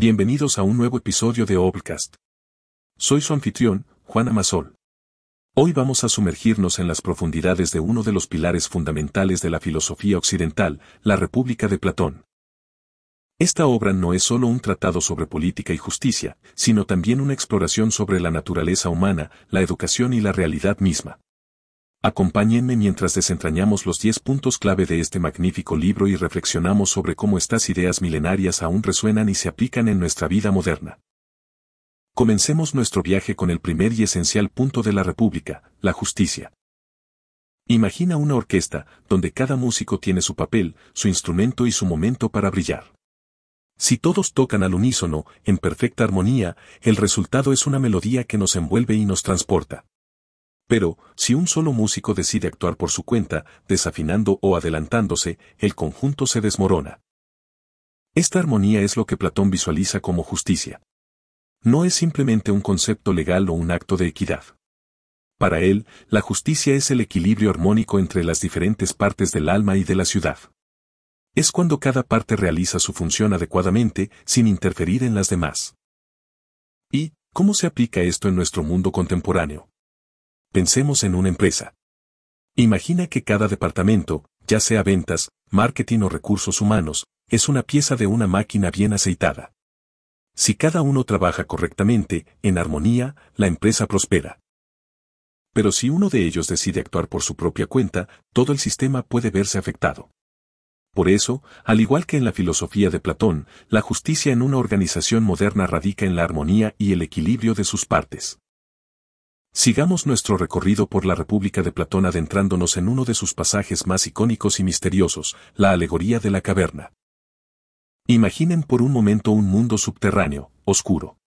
Bienvenidos a un nuevo episodio de Obcast. Soy su anfitrión, Juan Amasol. Hoy vamos a sumergirnos en las profundidades de uno de los pilares fundamentales de la filosofía occidental, la República de Platón. Esta obra no es solo un tratado sobre política y justicia, sino también una exploración sobre la naturaleza humana, la educación y la realidad misma. Acompáñenme mientras desentrañamos los 10 puntos clave de este magnífico libro y reflexionamos sobre cómo estas ideas milenarias aún resuenan y se aplican en nuestra vida moderna. Comencemos nuestro viaje con el primer y esencial punto de la República, la justicia. Imagina una orquesta, donde cada músico tiene su papel, su instrumento y su momento para brillar. Si todos tocan al unísono, en perfecta armonía, el resultado es una melodía que nos envuelve y nos transporta. Pero, si un solo músico decide actuar por su cuenta, desafinando o adelantándose, el conjunto se desmorona. Esta armonía es lo que Platón visualiza como justicia. No es simplemente un concepto legal o un acto de equidad. Para él, la justicia es el equilibrio armónico entre las diferentes partes del alma y de la ciudad. Es cuando cada parte realiza su función adecuadamente, sin interferir en las demás. ¿Y cómo se aplica esto en nuestro mundo contemporáneo? Pensemos en una empresa. Imagina que cada departamento, ya sea ventas, marketing o recursos humanos, es una pieza de una máquina bien aceitada. Si cada uno trabaja correctamente, en armonía, la empresa prospera. Pero si uno de ellos decide actuar por su propia cuenta, todo el sistema puede verse afectado. Por eso, al igual que en la filosofía de Platón, la justicia en una organización moderna radica en la armonía y el equilibrio de sus partes. Sigamos nuestro recorrido por la República de Platón adentrándonos en uno de sus pasajes más icónicos y misteriosos, la alegoría de la caverna. Imaginen por un momento un mundo subterráneo, oscuro.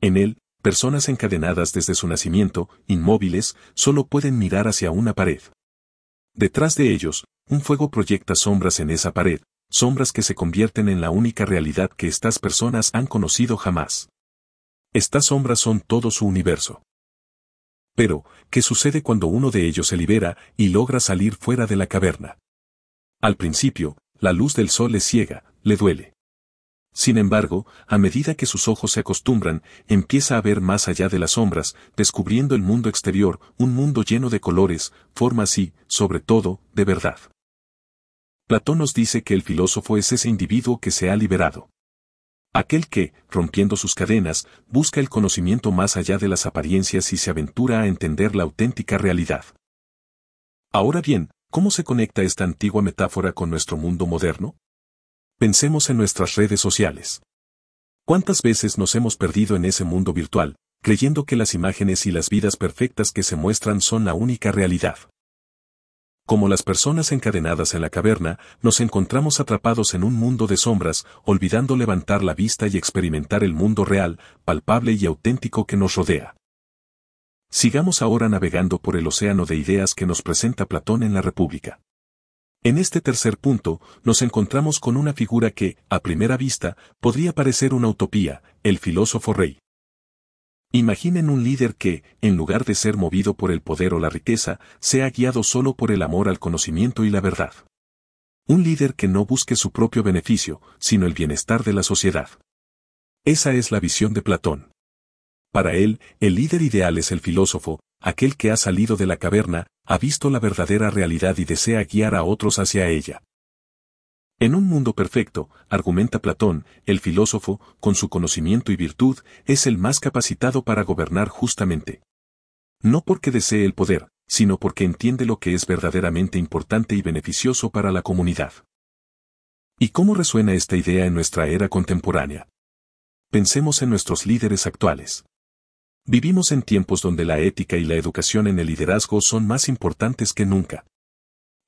En él, personas encadenadas desde su nacimiento, inmóviles, solo pueden mirar hacia una pared. Detrás de ellos, un fuego proyecta sombras en esa pared, sombras que se convierten en la única realidad que estas personas han conocido jamás. Estas sombras son todo su universo. Pero, ¿qué sucede cuando uno de ellos se libera y logra salir fuera de la caverna? Al principio, la luz del sol le ciega, le duele. Sin embargo, a medida que sus ojos se acostumbran, empieza a ver más allá de las sombras, descubriendo el mundo exterior, un mundo lleno de colores, formas y, sobre todo, de verdad. Platón nos dice que el filósofo es ese individuo que se ha liberado. Aquel que, rompiendo sus cadenas, busca el conocimiento más allá de las apariencias y se aventura a entender la auténtica realidad. Ahora bien, ¿cómo se conecta esta antigua metáfora con nuestro mundo moderno? Pensemos en nuestras redes sociales. ¿Cuántas veces nos hemos perdido en ese mundo virtual, creyendo que las imágenes y las vidas perfectas que se muestran son la única realidad? Como las personas encadenadas en la caverna, nos encontramos atrapados en un mundo de sombras, olvidando levantar la vista y experimentar el mundo real, palpable y auténtico que nos rodea. Sigamos ahora navegando por el océano de ideas que nos presenta Platón en la República. En este tercer punto, nos encontramos con una figura que, a primera vista, podría parecer una utopía, el filósofo rey. Imaginen un líder que, en lugar de ser movido por el poder o la riqueza, sea guiado solo por el amor al conocimiento y la verdad. Un líder que no busque su propio beneficio, sino el bienestar de la sociedad. Esa es la visión de Platón. Para él, el líder ideal es el filósofo, aquel que ha salido de la caverna, ha visto la verdadera realidad y desea guiar a otros hacia ella. En un mundo perfecto, argumenta Platón, el filósofo, con su conocimiento y virtud, es el más capacitado para gobernar justamente. No porque desee el poder, sino porque entiende lo que es verdaderamente importante y beneficioso para la comunidad. ¿Y cómo resuena esta idea en nuestra era contemporánea? Pensemos en nuestros líderes actuales. Vivimos en tiempos donde la ética y la educación en el liderazgo son más importantes que nunca.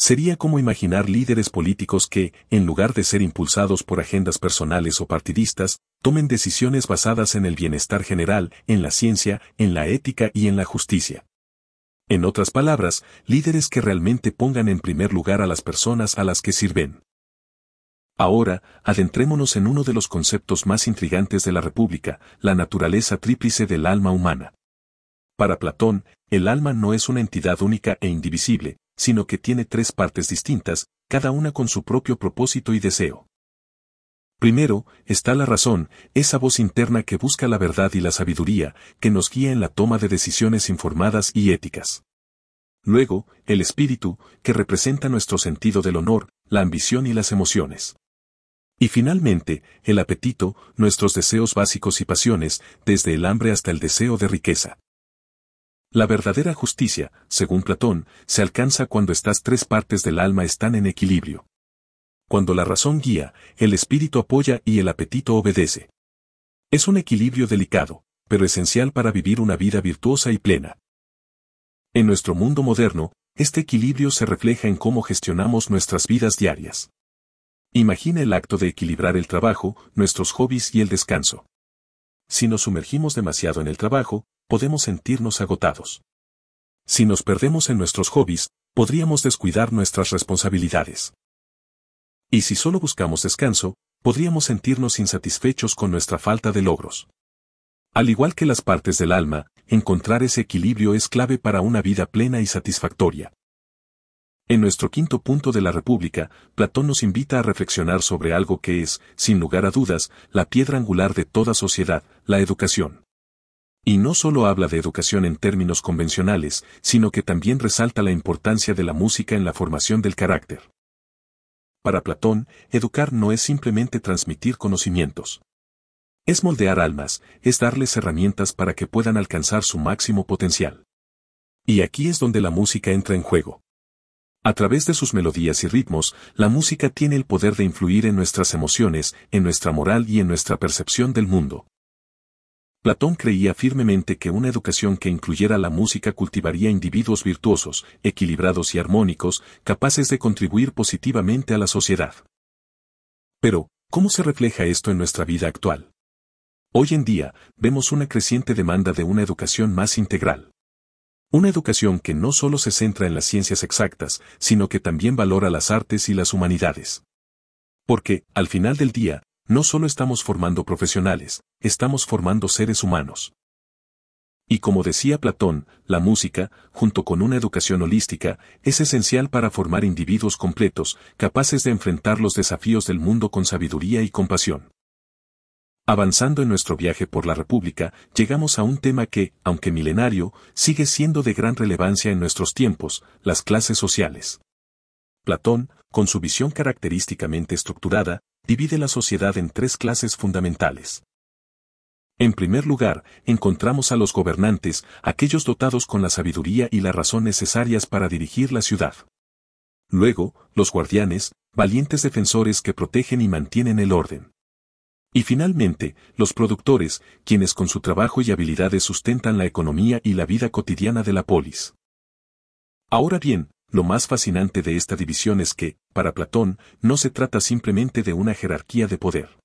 Sería como imaginar líderes políticos que, en lugar de ser impulsados por agendas personales o partidistas, tomen decisiones basadas en el bienestar general, en la ciencia, en la ética y en la justicia. En otras palabras, líderes que realmente pongan en primer lugar a las personas a las que sirven. Ahora, adentrémonos en uno de los conceptos más intrigantes de la República, la naturaleza tríplice del alma humana. Para Platón, el alma no es una entidad única e indivisible, sino que tiene tres partes distintas, cada una con su propio propósito y deseo. Primero, está la razón, esa voz interna que busca la verdad y la sabiduría, que nos guía en la toma de decisiones informadas y éticas. Luego, el espíritu, que representa nuestro sentido del honor, la ambición y las emociones. Y finalmente, el apetito, nuestros deseos básicos y pasiones, desde el hambre hasta el deseo de riqueza. La verdadera justicia, según Platón, se alcanza cuando estas tres partes del alma están en equilibrio. Cuando la razón guía, el espíritu apoya y el apetito obedece. Es un equilibrio delicado, pero esencial para vivir una vida virtuosa y plena. En nuestro mundo moderno, este equilibrio se refleja en cómo gestionamos nuestras vidas diarias. Imagina el acto de equilibrar el trabajo, nuestros hobbies y el descanso. Si nos sumergimos demasiado en el trabajo, podemos sentirnos agotados. Si nos perdemos en nuestros hobbies, podríamos descuidar nuestras responsabilidades. Y si solo buscamos descanso, podríamos sentirnos insatisfechos con nuestra falta de logros. Al igual que las partes del alma, encontrar ese equilibrio es clave para una vida plena y satisfactoria. En nuestro quinto punto de la República, Platón nos invita a reflexionar sobre algo que es, sin lugar a dudas, la piedra angular de toda sociedad, la educación. Y no solo habla de educación en términos convencionales, sino que también resalta la importancia de la música en la formación del carácter. Para Platón, educar no es simplemente transmitir conocimientos. Es moldear almas, es darles herramientas para que puedan alcanzar su máximo potencial. Y aquí es donde la música entra en juego. A través de sus melodías y ritmos, la música tiene el poder de influir en nuestras emociones, en nuestra moral y en nuestra percepción del mundo. Platón creía firmemente que una educación que incluyera la música cultivaría individuos virtuosos, equilibrados y armónicos, capaces de contribuir positivamente a la sociedad. Pero, ¿cómo se refleja esto en nuestra vida actual? Hoy en día, vemos una creciente demanda de una educación más integral. Una educación que no solo se centra en las ciencias exactas, sino que también valora las artes y las humanidades. Porque, al final del día, no solo estamos formando profesionales, estamos formando seres humanos. Y como decía Platón, la música, junto con una educación holística, es esencial para formar individuos completos, capaces de enfrentar los desafíos del mundo con sabiduría y compasión. Avanzando en nuestro viaje por la República, llegamos a un tema que, aunque milenario, sigue siendo de gran relevancia en nuestros tiempos, las clases sociales. Platón, con su visión característicamente estructurada, divide la sociedad en tres clases fundamentales. En primer lugar, encontramos a los gobernantes, aquellos dotados con la sabiduría y la razón necesarias para dirigir la ciudad. Luego, los guardianes, valientes defensores que protegen y mantienen el orden. Y finalmente, los productores, quienes con su trabajo y habilidades sustentan la economía y la vida cotidiana de la polis. Ahora bien, lo más fascinante de esta división es que, para Platón, no se trata simplemente de una jerarquía de poder.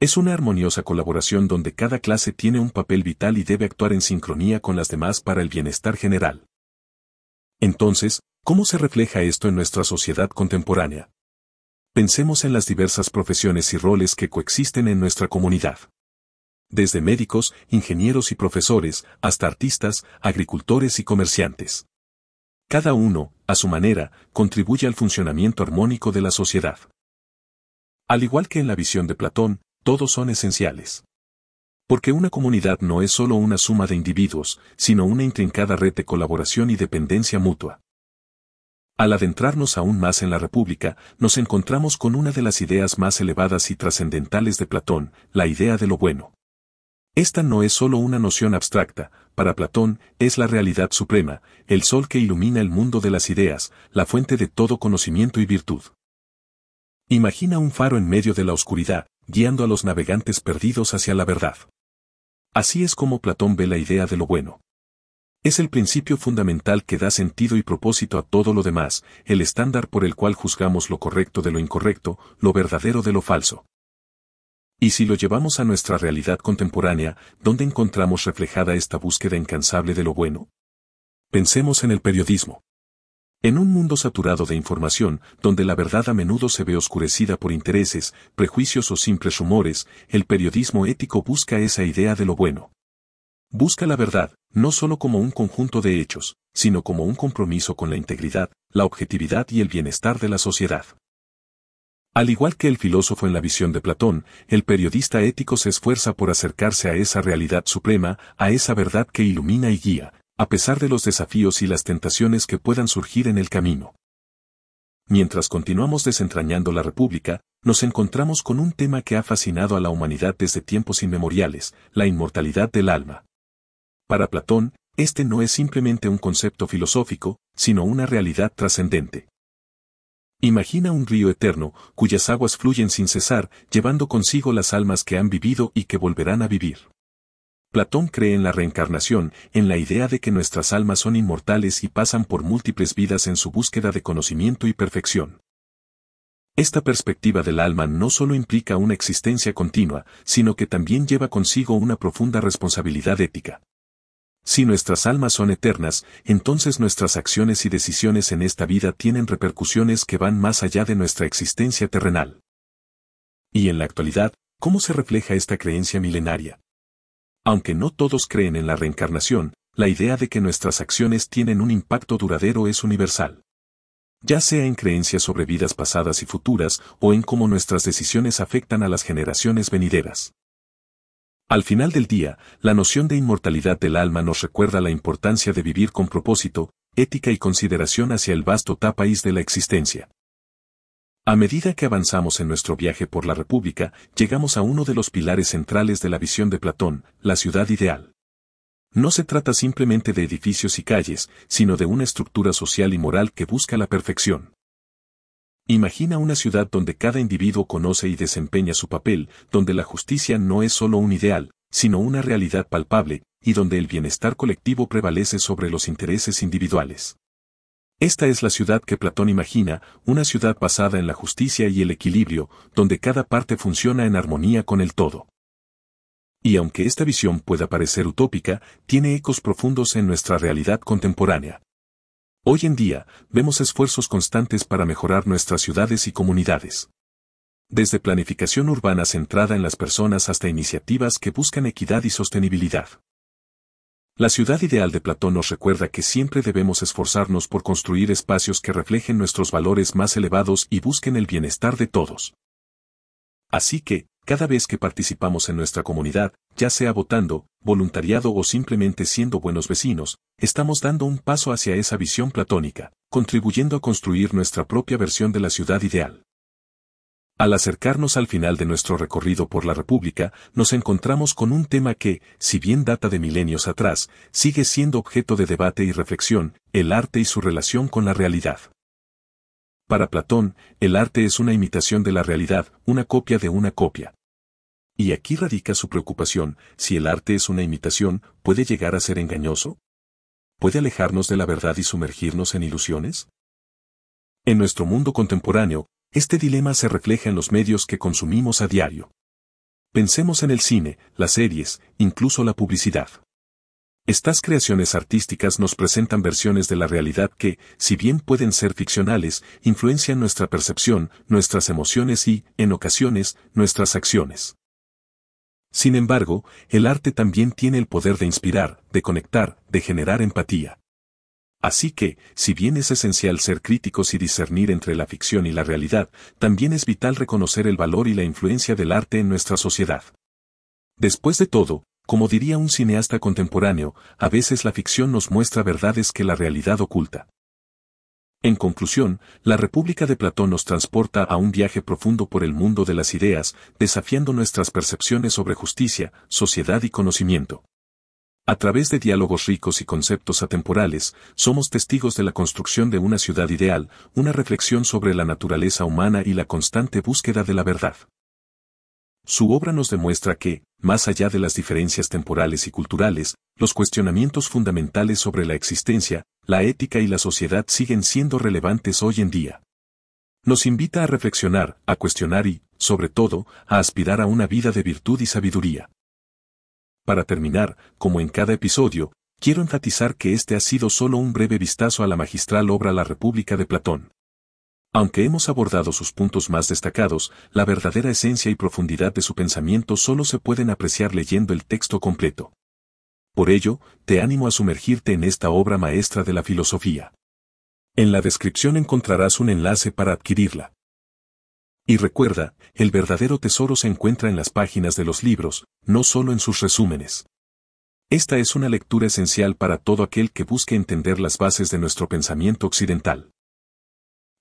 Es una armoniosa colaboración donde cada clase tiene un papel vital y debe actuar en sincronía con las demás para el bienestar general. Entonces, ¿cómo se refleja esto en nuestra sociedad contemporánea? Pensemos en las diversas profesiones y roles que coexisten en nuestra comunidad. Desde médicos, ingenieros y profesores, hasta artistas, agricultores y comerciantes. Cada uno, a su manera, contribuye al funcionamiento armónico de la sociedad. Al igual que en la visión de Platón, todos son esenciales. Porque una comunidad no es solo una suma de individuos, sino una intrincada red de colaboración y dependencia mutua. Al adentrarnos aún más en la República, nos encontramos con una de las ideas más elevadas y trascendentales de Platón, la idea de lo bueno. Esta no es solo una noción abstracta, para Platón, es la realidad suprema, el sol que ilumina el mundo de las ideas, la fuente de todo conocimiento y virtud. Imagina un faro en medio de la oscuridad, guiando a los navegantes perdidos hacia la verdad. Así es como Platón ve la idea de lo bueno. Es el principio fundamental que da sentido y propósito a todo lo demás, el estándar por el cual juzgamos lo correcto de lo incorrecto, lo verdadero de lo falso. Y si lo llevamos a nuestra realidad contemporánea, ¿dónde encontramos reflejada esta búsqueda incansable de lo bueno? Pensemos en el periodismo. En un mundo saturado de información, donde la verdad a menudo se ve oscurecida por intereses, prejuicios o simples rumores, el periodismo ético busca esa idea de lo bueno. Busca la verdad, no solo como un conjunto de hechos, sino como un compromiso con la integridad, la objetividad y el bienestar de la sociedad. Al igual que el filósofo en la visión de Platón, el periodista ético se esfuerza por acercarse a esa realidad suprema, a esa verdad que ilumina y guía, a pesar de los desafíos y las tentaciones que puedan surgir en el camino. Mientras continuamos desentrañando la República, nos encontramos con un tema que ha fascinado a la humanidad desde tiempos inmemoriales, la inmortalidad del alma. Para Platón, este no es simplemente un concepto filosófico, sino una realidad trascendente. Imagina un río eterno, cuyas aguas fluyen sin cesar, llevando consigo las almas que han vivido y que volverán a vivir. Platón cree en la reencarnación, en la idea de que nuestras almas son inmortales y pasan por múltiples vidas en su búsqueda de conocimiento y perfección. Esta perspectiva del alma no solo implica una existencia continua, sino que también lleva consigo una profunda responsabilidad ética. Si nuestras almas son eternas, entonces nuestras acciones y decisiones en esta vida tienen repercusiones que van más allá de nuestra existencia terrenal. Y en la actualidad, ¿cómo se refleja esta creencia milenaria? Aunque no todos creen en la reencarnación, la idea de que nuestras acciones tienen un impacto duradero es universal. Ya sea en creencias sobre vidas pasadas y futuras o en cómo nuestras decisiones afectan a las generaciones venideras. Al final del día, la noción de inmortalidad del alma nos recuerda la importancia de vivir con propósito, ética y consideración hacia el vasto tapaís de la existencia. A medida que avanzamos en nuestro viaje por la República, llegamos a uno de los pilares centrales de la visión de Platón, la ciudad ideal. No se trata simplemente de edificios y calles, sino de una estructura social y moral que busca la perfección. Imagina una ciudad donde cada individuo conoce y desempeña su papel, donde la justicia no es solo un ideal, sino una realidad palpable, y donde el bienestar colectivo prevalece sobre los intereses individuales. Esta es la ciudad que Platón imagina, una ciudad basada en la justicia y el equilibrio, donde cada parte funciona en armonía con el todo. Y aunque esta visión pueda parecer utópica, tiene ecos profundos en nuestra realidad contemporánea. Hoy en día, vemos esfuerzos constantes para mejorar nuestras ciudades y comunidades. Desde planificación urbana centrada en las personas hasta iniciativas que buscan equidad y sostenibilidad. La ciudad ideal de Platón nos recuerda que siempre debemos esforzarnos por construir espacios que reflejen nuestros valores más elevados y busquen el bienestar de todos. Así que, cada vez que participamos en nuestra comunidad, ya sea votando, voluntariado o simplemente siendo buenos vecinos, estamos dando un paso hacia esa visión platónica, contribuyendo a construir nuestra propia versión de la ciudad ideal. Al acercarnos al final de nuestro recorrido por la República, nos encontramos con un tema que, si bien data de milenios atrás, sigue siendo objeto de debate y reflexión, el arte y su relación con la realidad. Para Platón, el arte es una imitación de la realidad, una copia de una copia. Y aquí radica su preocupación, si el arte es una imitación, ¿puede llegar a ser engañoso? ¿Puede alejarnos de la verdad y sumergirnos en ilusiones? En nuestro mundo contemporáneo, este dilema se refleja en los medios que consumimos a diario. Pensemos en el cine, las series, incluso la publicidad. Estas creaciones artísticas nos presentan versiones de la realidad que, si bien pueden ser ficcionales, influencian nuestra percepción, nuestras emociones y, en ocasiones, nuestras acciones. Sin embargo, el arte también tiene el poder de inspirar, de conectar, de generar empatía. Así que, si bien es esencial ser críticos y discernir entre la ficción y la realidad, también es vital reconocer el valor y la influencia del arte en nuestra sociedad. Después de todo, como diría un cineasta contemporáneo, a veces la ficción nos muestra verdades que la realidad oculta. En conclusión, la República de Platón nos transporta a un viaje profundo por el mundo de las ideas, desafiando nuestras percepciones sobre justicia, sociedad y conocimiento. A través de diálogos ricos y conceptos atemporales, somos testigos de la construcción de una ciudad ideal, una reflexión sobre la naturaleza humana y la constante búsqueda de la verdad. Su obra nos demuestra que, más allá de las diferencias temporales y culturales, los cuestionamientos fundamentales sobre la existencia, la ética y la sociedad siguen siendo relevantes hoy en día. Nos invita a reflexionar, a cuestionar y, sobre todo, a aspirar a una vida de virtud y sabiduría. Para terminar, como en cada episodio, quiero enfatizar que este ha sido solo un breve vistazo a la magistral obra La República de Platón. Aunque hemos abordado sus puntos más destacados, la verdadera esencia y profundidad de su pensamiento solo se pueden apreciar leyendo el texto completo. Por ello, te animo a sumergirte en esta obra maestra de la filosofía. En la descripción encontrarás un enlace para adquirirla. Y recuerda, el verdadero tesoro se encuentra en las páginas de los libros, no solo en sus resúmenes. Esta es una lectura esencial para todo aquel que busque entender las bases de nuestro pensamiento occidental.